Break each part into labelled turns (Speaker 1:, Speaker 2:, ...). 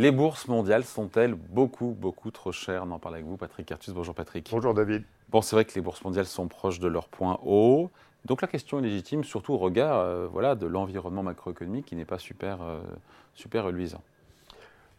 Speaker 1: Les bourses mondiales sont-elles beaucoup, beaucoup trop chères? On en parle avec vous, Patrick Cartus. Bonjour Patrick.
Speaker 2: Bonjour David.
Speaker 1: Bon, c'est vrai que les bourses mondiales sont proches de leur point haut. Donc la question est légitime, surtout au regard euh, voilà, de l'environnement macroéconomique qui n'est pas super, euh, super reluisant.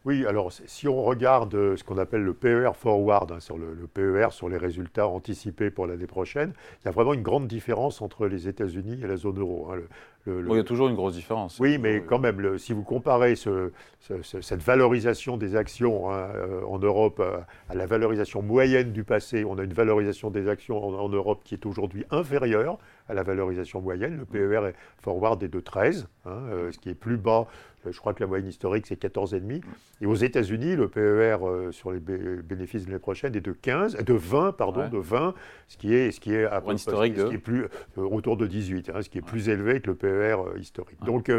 Speaker 2: Oui, alors si on regarde euh, ce qu'on appelle le PER forward, hein, sur le, PER, sur les résultats anticipés pour l'année prochaine, il y a vraiment une grande différence entre les États-Unis et la zone euro.
Speaker 1: Hein. il y a toujours une grosse différence.
Speaker 2: Oui, mais quand même, si vous comparez cette valorisation des actions hein, euh, en Europe euh, à, la valorisation moyenne du passé, on a une valorisation des actions en, Europe qui est aujourd'hui inférieure à la valorisation moyenne. Le PER forward est de 13, ce qui est plus bas je crois que la moyenne historique, c'est 14,5. Et aux États-Unis, le PER euh, sur les bénéfices de l'année prochaine est de 15, de 20, pardon, de 20, ce qui est, ce qui est,
Speaker 1: à historique
Speaker 2: ce qui est plus, euh, autour de 18, hein, ce qui est plus élevé que le PER euh, historique. Donc,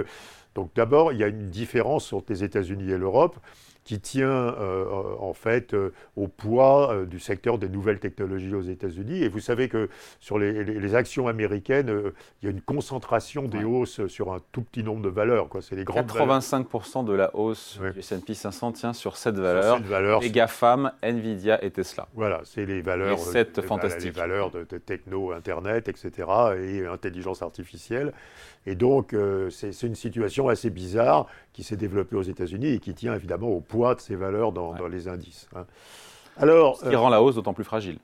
Speaker 2: donc d'abord, il y a une différence entre les États-Unis et l'Europe qui tient euh, en fait euh, au poids euh, du secteur des nouvelles technologies aux États-Unis. Et vous savez que sur les, actions américaines, il y a une concentration des hausses sur un tout petit nombre de valeurs.
Speaker 1: C'est les grandes 85% de la hausse du S&P 500 tient sur cette valeur. valeurs les GAFAM, Nvidia et Tesla.
Speaker 2: Voilà, c'est les valeurs,
Speaker 1: les, sept fantastiques.
Speaker 2: les valeurs de, de, techno, Internet, etc. et intelligence artificielle. Et donc, c'est une situation assez bizarre qui s'est développée aux États-Unis et qui tient évidemment au poids de ces valeurs dans, les indices. Hein.
Speaker 1: Alors, Ce qui rend la hausse d'autant plus fragile.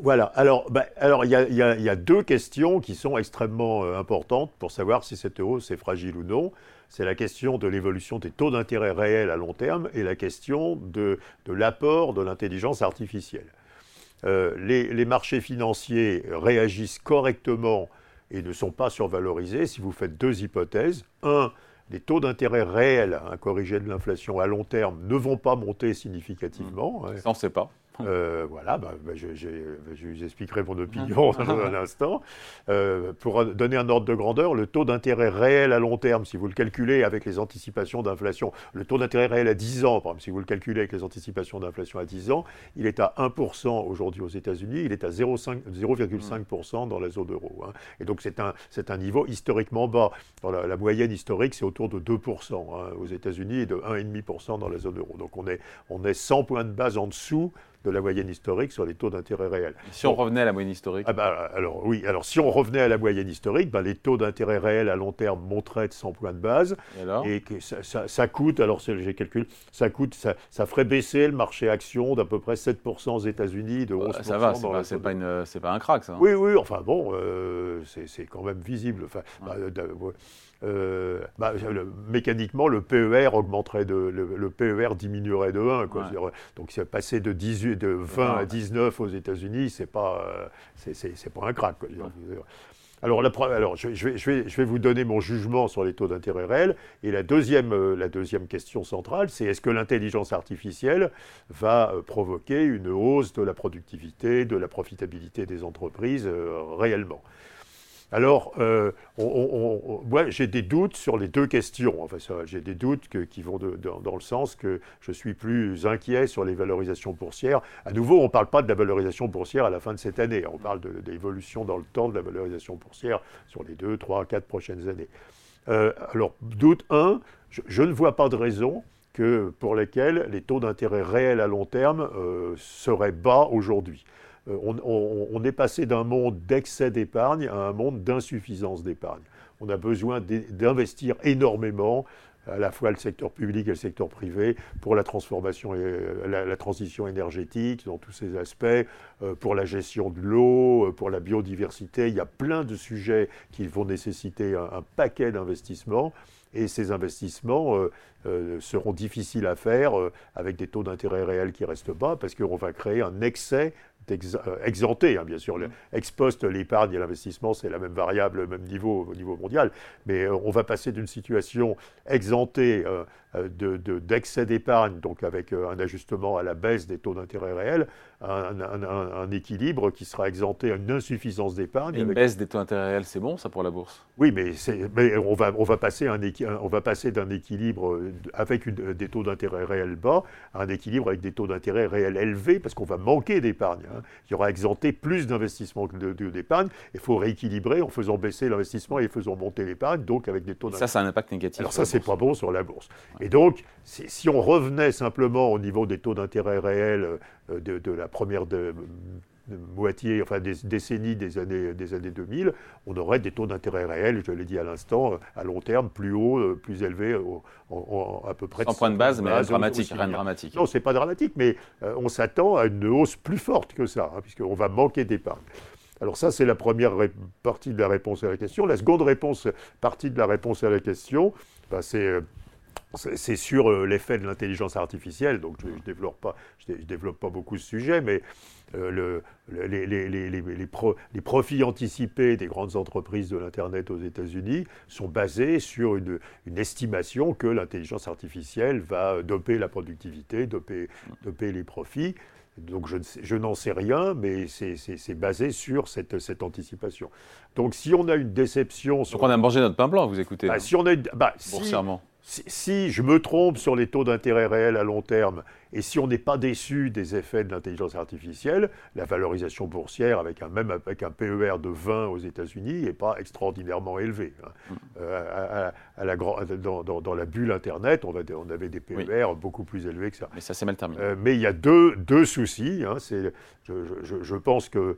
Speaker 2: Voilà. Alors, bah, alors il y, a deux questions qui sont extrêmement euh, importantes pour savoir si cette hausse est fragile ou non. C'est la question de l'évolution des taux d'intérêt réels à long terme et la question de, l'apport de l'intelligence artificielle. Euh, les, les, marchés financiers réagissent correctement et ne sont pas survalorisés si vous faites deux hypothèses. Un, les taux d'intérêt réels, hein, corrigés de l'inflation à long terme, ne vont pas monter significativement.
Speaker 1: Ça, on ne sait pas.
Speaker 2: Euh, voilà, bah, bah, je, vous expliquerai mon opinion dans un instant. Euh, pour donner un ordre de grandeur, le taux d'intérêt réel à long terme, si vous le calculez avec les anticipations d'inflation, le taux d'intérêt réel à 10 ans, par exemple, si vous le calculez avec les anticipations d'inflation à 10 ans, il est à 1% aujourd'hui aux États-Unis, il est à 0,5% dans la zone euro. Hein. Et donc c'est un, un niveau historiquement bas. Dans la, moyenne historique, c'est autour de 2% hein, aux États-Unis et de 1,5% dans la zone euro. Donc on est, on est 100 points de base en dessous de la moyenne historique sur les taux d'intérêt réels.
Speaker 1: Si on revenait à la moyenne historique
Speaker 2: ah bah, Alors oui, alors si on revenait à la moyenne historique, bah, les taux d'intérêt réels à long terme monteraient de 100 points de base. Et, que ça, coûte, alors j'ai calculé, ça coûte, ça, ferait baisser le marché action d'à peu près 7% aux États-Unis, de 11%
Speaker 1: Ça va, c'est pas, pas, pas, un crack ça. Hein.
Speaker 2: Oui, oui, enfin bon, euh, c'est quand même visible. Enfin, bah, euh, bah, mécaniquement, le PER augmenterait, de, le, PER diminuerait de 1. Quoi. Donc, c'est passé de, 18, de 20 à 19 aux États-Unis, c'est pas, euh, c'est, pas un crack. Alors, alors je, vais, je, vais, je, vais, vous donner mon jugement sur les taux d'intérêt réels. Et la deuxième, euh, la deuxième question centrale, c'est est-ce que l'intelligence artificielle va provoquer une hausse de la productivité, de la profitabilité des entreprises réellement? Alors, euh, moi, j'ai des doutes sur les deux questions. J'ai des doutes qui vont dans le sens que je suis plus inquiet sur les valorisations boursières. À nouveau, on ne parle pas de la valorisation boursière à la fin de cette année. On parle de, l'évolution dans le temps de la valorisation boursière sur les deux, trois, quatre prochaines années. Euh, alors, doute 1, je, ne vois pas de raison pour lesquelles les taux d'intérêt réels à long terme euh, seraient bas aujourd'hui. Euh, on, est passé d'un monde d'excès d'épargne à un monde d'insuffisance d'épargne. On a besoin d'investir énormément à la fois le secteur public et le secteur privé pour la transformation et la, transition énergétique dans tous ces aspects, euh, pour la gestion de l'eau, euh, pour la biodiversité. Il y a plein de sujets qui vont nécessiter un, paquet d'investissements. Et ces investissements seront difficiles à faire avec des taux d'intérêt réels qui restent bas parce qu'on va créer un excès euh, exempté, hein, bien sûr. Mm. Ex post, l'épargne et l'investissement, c'est la même variable, le même niveau au niveau mondial. Mais euh, on va passer d'une situation exemptée euh, d'excès d'épargne, donc avec un ajustement à la baisse des taux d'intérêt réels, un, un, équilibre qui sera exempté à une insuffisance d'épargne.
Speaker 1: Une baisse des taux d'intérêt réels, c'est bon, ça, pour la bourse?
Speaker 2: Oui, mais, mais on, va, on va passer d'un équilibre avec des taux d'intérêt réels bas à un équilibre avec des taux d'intérêt réels élevés, parce qu'on va manquer d'épargne. Hein. Il y aura exempté plus d'investissement que d'épargne. Il faut rééquilibrer en faisant baisser l'investissement et en faisant monter l'épargne, donc avec des taux
Speaker 1: Ça, ça a un impact négatif.
Speaker 2: Alors ça, c'est pas bon sur la bourse. Et donc, si on revenait simplement au niveau des taux d'intérêt réels euh, de, la première de, moitié, enfin des décennies des années, des années 2000, on aurait des taux d'intérêt réels, je l'ai dit à l'instant, à long terme, plus hauts, euh, plus élevés, à peu près.
Speaker 1: Sans point de base, mais dramatique, rien de dramatique.
Speaker 2: Non, c'est pas dramatique, mais euh, on s'attend à une hausse plus forte que ça, hein, puisqu'on va manquer d'épargne. Alors ça, c'est la première partie de la réponse à la question. La seconde réponse, partie de la réponse à la question, ben, c'est c'est sur euh, l'effet de l'intelligence artificielle, donc je ne développe, pas, je, développe pas beaucoup ce sujet, mais euh, le, les, les, les, les, profits anticipés des grandes entreprises de l'Internet aux États-Unis sont basés sur une, une estimation que l'intelligence artificielle va doper la productivité, doper, doper les profits. Donc je, je n'en sais rien, mais c'est basé sur cette, cette, anticipation. Donc si on a une déception...
Speaker 1: Sur... Donc on a mangé notre pain blanc, vous écoutez.
Speaker 2: Bah, si on a, bah, si, je me trompe sur les taux d'intérêt réels à long terme, et si on n'est pas déçu des effets de l'intelligence artificielle, la valorisation boursière, avec un, même avec un PER de 20 aux États-Unis, n'est pas extraordinairement élevée. Hein. Mm. Euh, à, la, dans, dans, la bulle Internet, on, on avait des PER beaucoup plus élevés que ça.
Speaker 1: Mais ça, c'est mal terminé.
Speaker 2: Euh, mais il y a deux, deux soucis. Hein. je, je, je pense que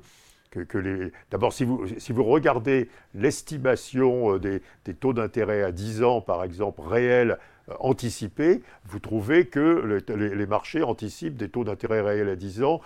Speaker 2: D'abord, si vous, regardez l'estimation euh, des, taux d'intérêt à 10 ans, par exemple, réels, euh, anticipés, vous trouvez que les, marchés anticipent des taux d'intérêt réels à 10 ans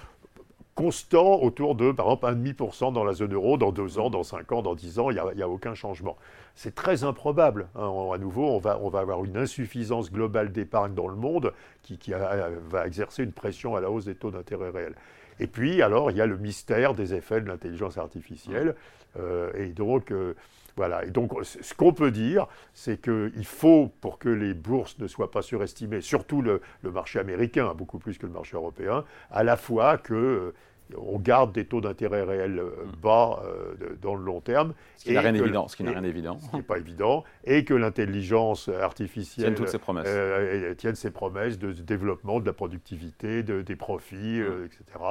Speaker 2: constants autour de, par exemple, 1,5% dans la zone euro, dans 2 ans, dans 5 ans, dans 10 ans, il n'y a, aucun changement. C'est très improbable. Hein. À nouveau, on va, avoir une insuffisance globale d'épargne dans le monde qui va exercer une pression à la hausse des taux d'intérêt réels. Et puis, alors, il y a le mystère des effets de l'intelligence artificielle. Euh, et donc, euh, voilà. Et donc, ce qu'on peut dire, c'est qu'il faut, pour que les bourses ne soient pas surestimées, surtout le, marché américain, beaucoup plus que le marché européen, à la fois que euh, on garde des taux d'intérêt réels euh, mm. bas euh, dans le long terme.
Speaker 1: Ce qui n'a rien d'évident. Ce qui rien d'évident.
Speaker 2: Ce n'est pas évident. Et que l'intelligence artificielle
Speaker 1: tienne, ses promesses.
Speaker 2: Euh, tienne ses promesses de développement de la productivité, de, des profits, mm. etc.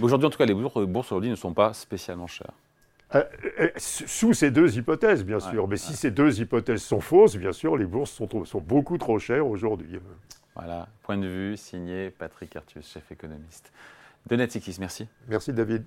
Speaker 1: Aujourd'hui, en tout cas, les bourses aujourd'hui ne sont pas spécialement chères.
Speaker 2: sous ces deux hypothèses, bien sûr. Mais si ces deux hypothèses sont fausses, bien sûr, les bourses sont, sont beaucoup trop chères aujourd'hui.
Speaker 1: Voilà, point de vue signé Patrick Artus, chef économiste. De Netflix, merci.
Speaker 2: Merci David.